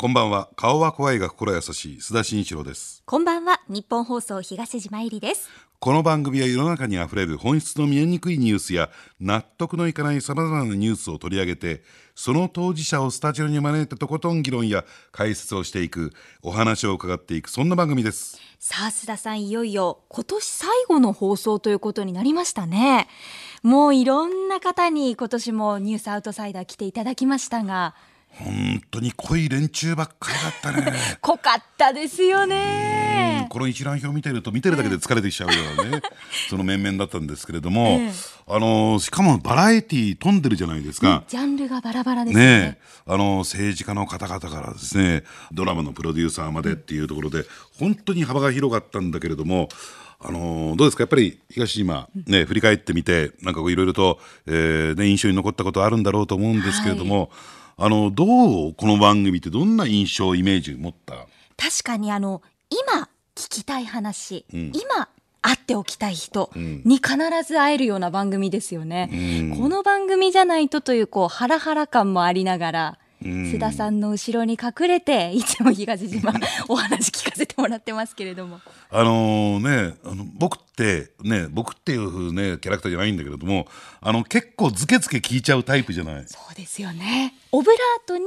こんばんは。顔は怖いが心優しい。須田慎一郎です。こんばんは。日本放送東島えりです。この番組は世の中にあふれる本質の見えにくいニュースや納得のいかないさまざまなニュースを取り上げてその当事者をスタジオに招いてとことん議論や解説をしていくお話を伺っていくそんな番組です。さあ須田さんいよいよ今年最後の放送ということになりましたね。もういろんな方に今年もニュースアウトサイダー来ていただきましたが本当に濃い連中ばっかりだったね。濃かったですよね。この一覧表見てると見てるだけで疲れてきちゃうようなね、その面々だったんですけれども、ええ。あのしかもバラエティー飛んでるじゃないですか、ジャンルがバラバラですよね。ねえ、あの政治家の方々からですねドラマのプロデューサーまでっていうところで本当に幅が広かったんだけれどもあのどうですか？やっぱり東島、ね、振り返ってみてなんかこういろいろと、えーね、印象に残ったことあるんだろうと思うんですけれども、あのどうこの番組ってどんな印象イメージ持った？確かにあの今聞きたい話、ん。今会っておきたい人ん。に必ず会えるような番組ですよね、うん。この番組じゃないとというこうハラハラ感もありながら、うん須田さんの後ろに隠れて いつも東島 お話聞かせてもらってますけれども。あのねあの僕ってね僕っていう風ねキャラクターじゃないんだけれどもあの結構ズケズケ聞いちゃうタイプじゃない？そうですよね。オブラートに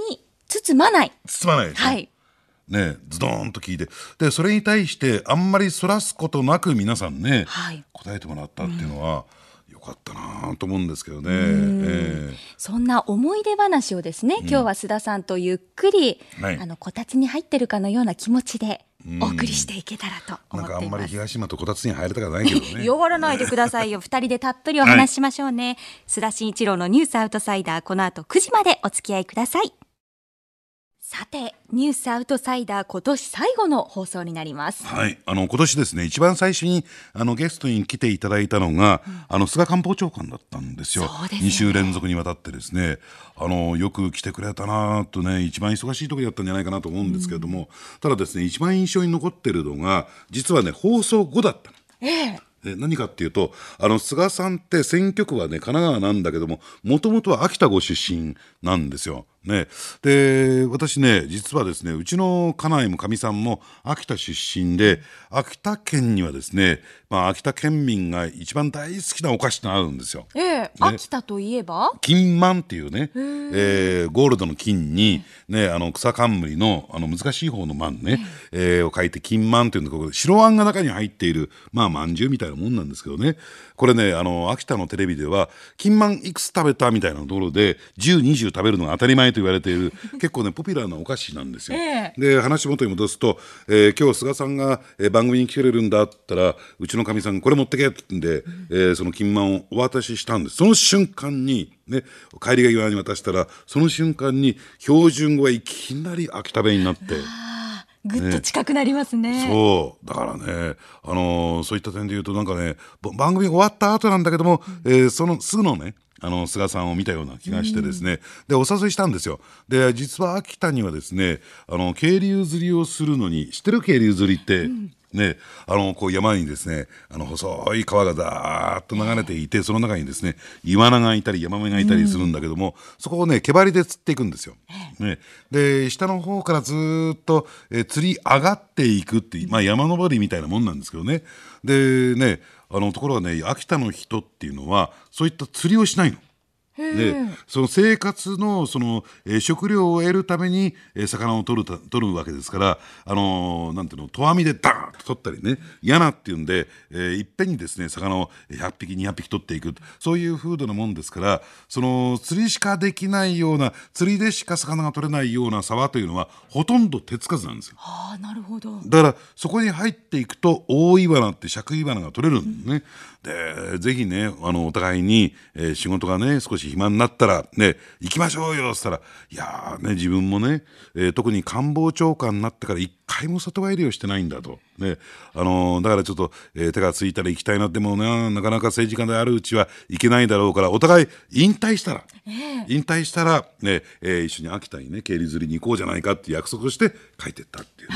包まない。包まないはい。ねズドーンと聞いて。でそれに対してあんまりそらすことなく皆さんね、はい。答えてもらったっていうのは、よかったなと思うんですけどね。えそんな思い出話をですね、今日は須田さんとゆっくり、はいあのこたつに入ってるかのような気持ちでお送りしていけたらと思っています。まり東島とこたつに入れたくないけどね。弱らないでくださいよ。二人でたっぷりお話ししましょうね。須田慎一郎のニュースアウトサイダー、この後9時までお付き合いください。さて、ニュースアウトサイダー今年最後の放送になります。はい、あの今年ですね一番最初にあのゲストに来ていただいたのが、あの菅官房長官だったんですよ。ね2週連続にわたってですねあのよく来てくれたなとね一番忙しい時だったんじゃないかなと思うんですけれども、ただですね一番印象に残ってるのが実はね放送後だったの。ええ。え何かっていうとあの菅さんって選挙区はね神奈川なんだけどももともとは秋田ご出身なんですよ。ね、で私ね実はですねうちの家内もかみさんも秋田出身で秋田県にはですね、まあ、秋田県民が一番大好きなお菓子があるんですよ。ええ、秋田といえば？金満っていうね、えーゴールドの金に、ね、あの草冠のあの難しい方の満ね、えーを書いて金満っていうんでこれ白あんが中に入っているまあまんじゅうみたいなもんなんですけどね。これねあの秋田のテレビでは金満いくつ食べたみたいなところで1020食べるのが当たり前と言われている 結構ねポピュラーなお菓子なんですよ。えで話元に戻すと、えー今日菅さんが、えー番組に来てくれるんだったらうちのかみさんがこれ持ってけって言うんで、えーその金満をお渡ししたんですその瞬間に、ね、帰りが際に渡したらその瞬間に標準語はいきなり秋田弁になって。ぐっと近くなりますね。そうだからね、あのーそういった点で言うとなんかねぼ番組終わった後なんだけども、えーそのすぐのねあの菅さんを見たような気がしてですね、でお誘いしたんですよ。で実は秋田にはですねあの渓流釣りをするのに知ってる渓流釣りって、ね、あのこう山にですねあの細い川がザーッと流れていてその中にですねイワナがいたりヤマメがいたりするんだけども、そこをね毛針で釣っていくんですよ。ね、で下の方からずーっと、えー釣り上がっていくっていう、まあ、山登りみたいなもんなんですけどね。でねあのところがね秋田の人っていうのはそういった釣りをしないの。でその生活のその、えー食料を得るために、えー魚を取るた取るわけですから、あのーなんていうのと網でダーンと取ったりね嫌なっていうんで、えーいっぺんにですね魚を100匹200匹取っていくそういう風土なもんですからその釣りしかできないような釣りでしか魚が取れないような沢というのはほとんど手つかずなんですよ。ああ、なるほど。だからそこに入っていくと大イワナって尺イワナが取れるんね、でぜひねあのお互いに、えー仕事がね少し暇になったらね行きましょうよっつったらいやーね自分もね、えー特に官房長官になってから一回も里帰りをしてないんだと、ねあのーだからちょっと、えー手がついたら行きたいなでもななかなか政治家であるうちは行けないだろうからお互い引退したら、引退したら、ねえー一緒に秋田にね渓流釣りに行こうじゃないかって約束をして帰ってったっていうね。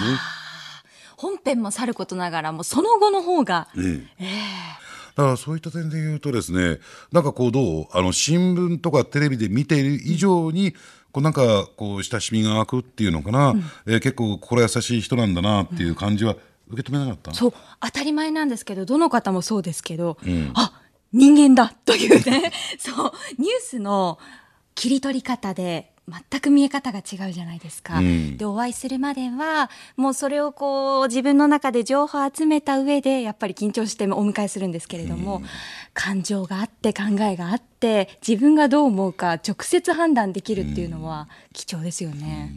本編もさることながらもその後の方が、だからそういった点で言うとですねなんかこうどう？あの新聞とかテレビで見ている以上にこうなんかこう親しみが湧くっていうのかな、えー結構心優しい人なんだなっていう感じは受け止めなかった、そう。当たり前なんですけどどの方もそうですけど、あ人間だというね。そう。ニュースの切り取り方で全く見え方が違うじゃないですか。うんでお会いするまではもうそれをこう自分の中で情報を集めた上でやっぱり緊張してお迎えするんですけれども、感情があって考えがあって自分がどう思うか直接判断できるっていうのは貴重ですよね。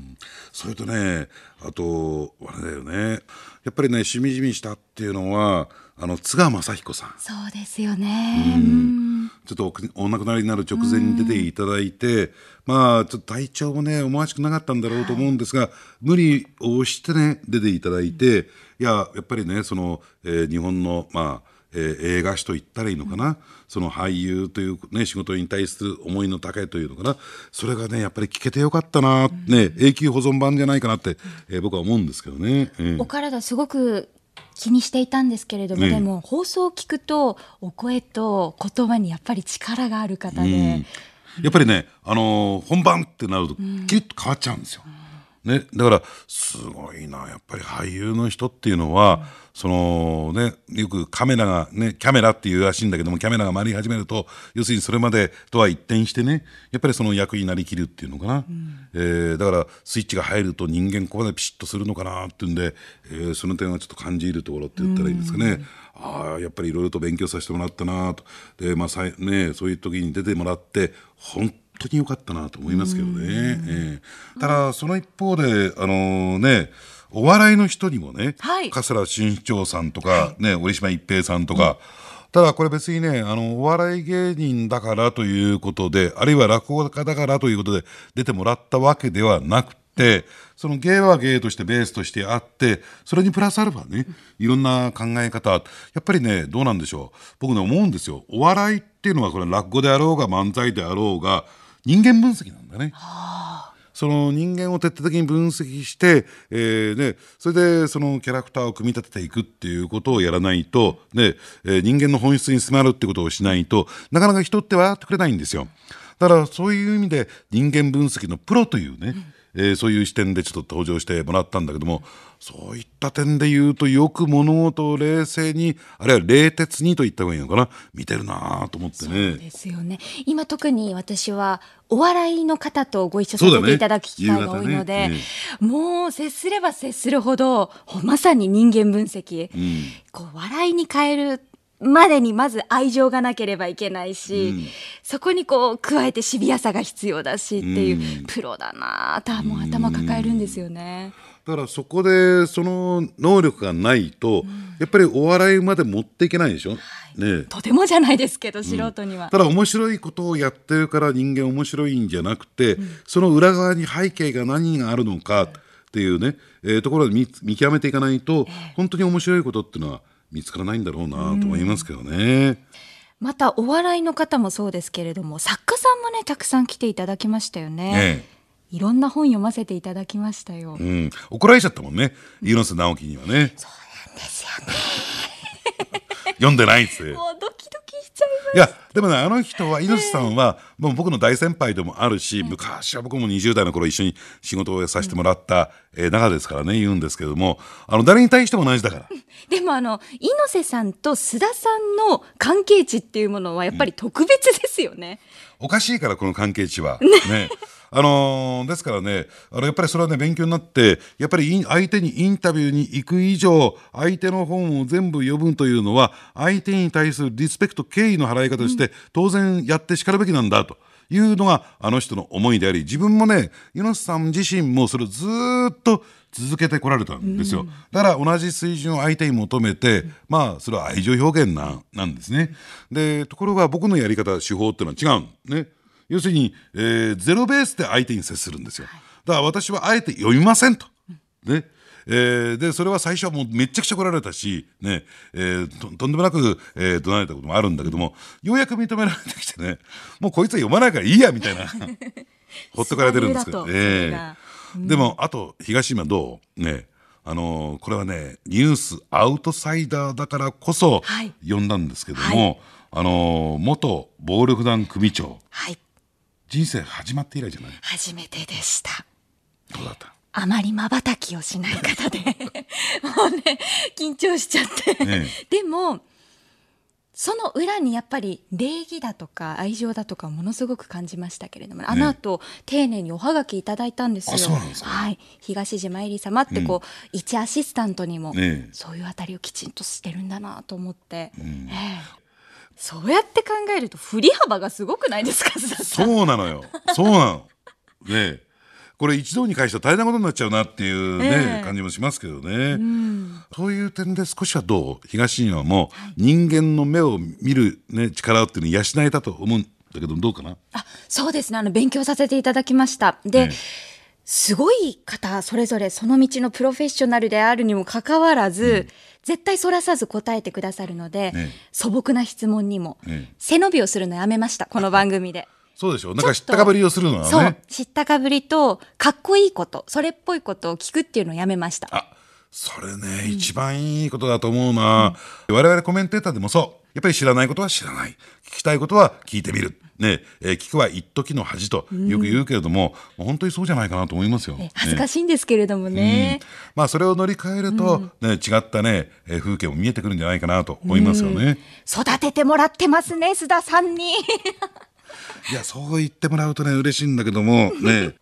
それとねあとあれだよね。やっぱりねしみじみしたっていうのはあの津川雅彦さん。そうですよね。うん。ちょっとおお亡くなりになる直前に出ていただいて、まあちょっと体調もね思わしくなかったんだろうと思うんですが、無理をしてね出ていただいて、いややっぱりねその、えー日本のまあえー映画史と言ったらいいのかな、その俳優という、ね、仕事に対する思いの高いというのかな？それがねやっぱり聞けてよかったな、ね、永久保存版じゃないかなって、えー僕は思うんですけどね。えーお体すごく気にしていたんですけれども、ねでも放送を聞くとお声と言葉にやっぱり力がある方で、うんやっぱりね、あのー本番ってなるとキリッと変わっちゃうんですよ。ね、だからすごいな。やっぱり俳優の人っていうのは、そのねよくカメラがねキャメラっていうらしいんだけどもキャメラが回り始めると要するにそれまでとは一転してねやっぱりその役になりきるっていうのかな、えーだからスイッチが入ると人間ここまでピシッとするのかなっていうんで、えーその点はちょっと感じるところって言ったらいいんですかね。ああやっぱりいろいろと勉強させてもらったなと。で、まあさいね、そういう時に出てもらって本当に良かったなと思いますけどね。ええ。ただその一方であのねお笑いの人にもね、はい。桂新市長さんとか、ね、折島一平さんとか、ただこれ別にねあのお笑い芸人だからということであるいは落語家だからということで出てもらったわけではなくてその芸は芸としてベースとしてあってそれにプラスアルファねいろんな考え方。やっぱりねどうなんでしょう。僕ね思うんですよ。お笑いっていうのはこれ落語であろうが漫才であろうが人間分析なんだね。その人間を徹底的に分析して、えーね、それでそのキャラクターを組み立てていくっていうことをやらないと、ねえー人間の本質に迫るってことをしないとなかなか人って笑ってくれないんですよ。だからそういう意味で人間分析のプロというね、えーそういう視点でちょっと登場してもらったんだけどもそういった点で言うとよく物事を冷静にあるいは冷徹にと言った方がいいのかな。見てるなぁと思ってそうね。ですよね。今特に私はお笑いの方とご一緒させていただく機会が多いので、そうだねもう接すれば接するほどまさに人間分析、うん。こう笑いに変えるまでにまず愛情がなければいけないし、うん。そこにこう加えてシビアさが必要だしっていう、うん。プロだなあともう頭抱えるんですよね。だからそこでその能力がないと、やっぱりお笑いまで持っていけないでしょ？ねえ。とてもじゃないですけど素人には。ただ面白いことをやってるから人間面白いんじゃなくて、その裏側に背景が何があるのかっていうね、えーところで見見極めていかないと、本当に面白いことっていうのは見つからないんだろうなと思いますけどね。またお笑いの方もそうですけれども作家さんもねたくさん来ていただきましたよね。えいろんな本読ませていただきましたよ。えうん、怒られちゃったもんね、猪瀬直樹にはね。読んでないっつって。もうドキドキしちゃいます。いやでもねあの人は猪瀬さんは、もう僕の大先輩でもあるし、昔は僕も20代の頃一緒に仕事をさせてもらった、えー中ですからね言うんですけどもあの誰に対しても同じだから。でもあの猪瀬さんと須田さんの関係値っていうものはやっぱり特別ですよね。おかしいからこの関係値は。ねあのーですからねあのやっぱりそれはね勉強になってやっぱり相手にインタビューに行く以上相手の本を全部読むというのは相手に対するリスペクト敬意の払い方として、当然やってしかるべきなんだと。いうのがあの人の思いであり自分もね猪瀬さん自身もそれをずーっと続けてこられたんですよ、だから同じ水準を相手に求めて、まあそれは愛情表現ななんですね。でところが僕のやり方手法っていうのは違うね。要するに、えーゼロベースで相手に接するんですよ。だから私はあえて読みませんと、ねえーでそれは最初はもうめっちゃくちゃ来られたし、ねえーととんでもなく、えー怒鳴られたこともあるんだけどもようやく認められてきてねもうこいつは読まないからいいやみたいな。ほっとかれてるんですけど、えが。えでもあと東島どう？ねあのーこれはねニュースアウトサイダーだからこそはい。呼んだんですけども、あのー元暴力団組長。はい。人生始まって以来じゃない？初めてでした。どうだった？あまりまばたきをしない方で もうね緊張しちゃって、ねでもその裏にやっぱり礼儀だとか愛情だとかものすごく感じましたけれども、あの後丁寧におはがきいただいたんですよ。すか。はい、東島えり様ってこう、一アシスタントにも、ねそういうあたりをきちんとしてるんだなと思って、ええ。そうやって考えると振り幅がすごくないですか。そうなのよ。そうなの。ねえこれ一度に返したら大変なことになっちゃうなっていうね、ええ。感じもしますけどね。そういう点で少しはどう東にはもう人間の目を見る、ね、力っていうのを養えたと思うんだけどどうかな？あそうですね。あの勉強させていただきました。で、ねすごい方それぞれその道のプロフェッショナルであるにもかかわらず、絶対そらさず答えてくださるので、ね素朴な質問にも、ね背伸びをするのやめましたこの番組で。そうでしょ？なんか知ったかぶりをするのそう。はね。知ったかぶりとかっこいいことそれっぽいことを聞くっていうのをやめました。あそれね、一番いいことだと思うな、我々コメンテーターでもそう。やっぱり知らないことは知らない。聞きたいことは聞いてみる。ね。えー聞くは一時の恥とよく言うけれども、もう本当にそうじゃないかなと思いますよ。え恥ずかねしいんですけれどもね、まあそれを乗り換えると、ね違ったね、えー風景も見えてくるんじゃないかなと思いますよね。育ててもらってますね須田さんにいやそう言ってもらうとね嬉しいんだけどもね。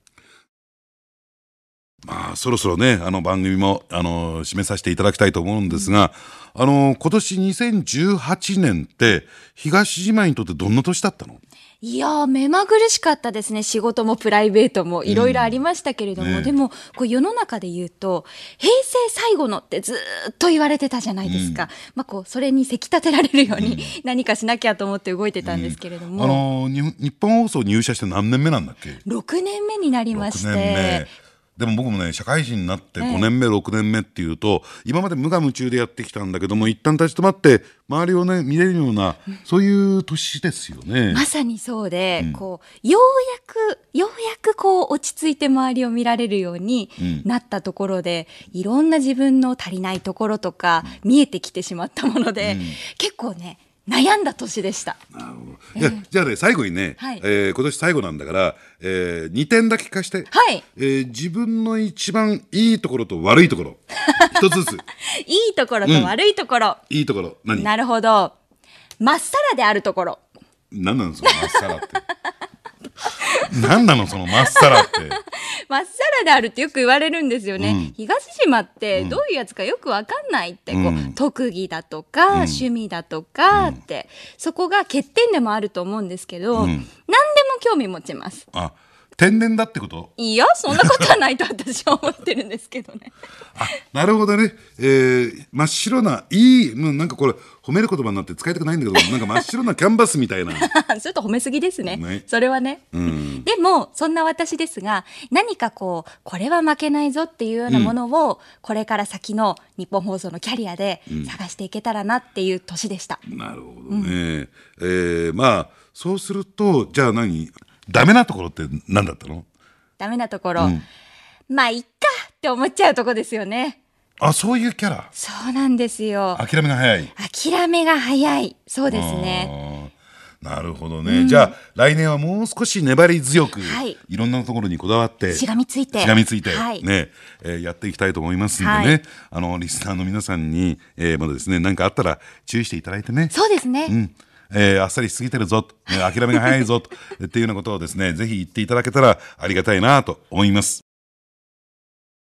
まあそろそろねあの番組もあの締めさせていただきたいと思うんですが、あの今年2018年って東島にとってどんな年だったの？いやー目まぐるしかったですね。仕事もプライベートもいろいろありましたけれども、ねでもこう世の中で言うと平成最後のってずーっと言われてたじゃないですか、まあ、こうそれにせき立てられるように何かしなきゃと思って動いてたんですけれども、あの日本日本放送入社して何年目なんだっけ？6年目になりまし6てでも僕もね社会人になってええ5年目、6年目っていうと今まで無我夢中でやってきたんだけども一旦立ち止まって周りをね見れるような、そういう年ですよね。まさにそうで、こうようやくようやくこう落ち着いて周りを見られるようになったところで、いろんな自分の足りないところとか見えてきてしまったもので、結構ね悩んだ年でした。なるほど。いやじゃあね最後にね、はい。えー今年最後なんだから、え2点だけ聞かして、はい。えー自分の一番いいところと悪いところ 一つずつ。いいところと悪いところ、いいところ何？なるほど。まっさらであるところ。何なのそのまっさらって何なのそのまっさらって。まっさらであるってよく言われるんですよね、東島ってどういうやつかよくわかんないって、こううん。特技だとか、趣味だとかって、そこが欠点でもあると思うんですけど、何でも興味持ちます。あ天然だってこと？いやそんなことはないと私は思ってるんですけどね。あなるほどね、えー真っ白ないい、うん、なんかこれ褒める言葉になって使いたくないんだけどなんか真っ白なキャンバスみたいな。ちょっと褒めすぎですね。ねそれはね、ん。でもそんな私ですが何かこうこれは負けないぞっていうようなものを、これから先の日本放送のキャリアで探していけたらなっていう年でした、なるほどね、えーまあそうするとじゃあ何？ダメなところって何だったの？ダメなところ、まあいっかって思っちゃうとこですよね。あそういうキャラ？そうなんですよ。諦めが早い。諦めが早い。そうですね。なるほどね、じゃあ来年はもう少し粘り強く、はい。い、ろんなところにこだわってしがみついて。しがみついて、はい。ね、えーやっていきたいと思いますんでね、はい。あのリスナーの皆さんに、えーまだですね何かあったら注意していただいてね。そうですね、うんえーあっさりしすぎてるぞと、ね、諦めが早いぞと っていうようなことをですねぜひ言っていただけたらありがたいなと思います。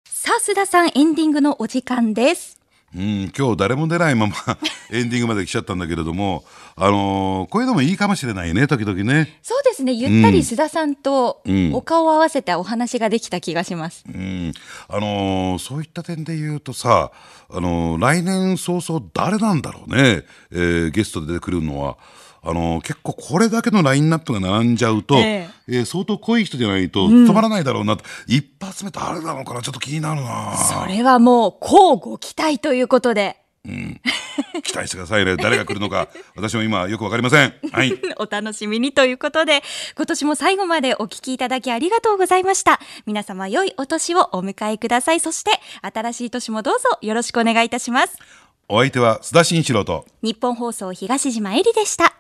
さあ須田さんエンディングのお時間ですうん、今日誰も出ないまま エンディングまで来ちゃったんだけれども、あのーこういうのもいいかもしれないね時々ね。そうですね。ゆったり須田さんとうん。お顔を合わせてお話ができた気がします、うん、あのーそういった点で言うとさ、あのー来年早々誰なんだろうね、えーゲストで出てくるのは。あのー結構これだけのラインナップが並んじゃうと、ええ。ー相当濃い人じゃないと務まらないだろうなと、一発目誰なのかな？ちょっと気になるな。それはもう交互期待ということで。期待してくださいね。誰が来るのか 私も今よくわかりません。はい。お楽しみにということで今年も最後までお聞きいただきありがとうございました。皆様良いお年をお迎えください。そして新しい年もどうぞよろしくお願いいたします。お相手は須田慎一郎と日本放送東島えりでした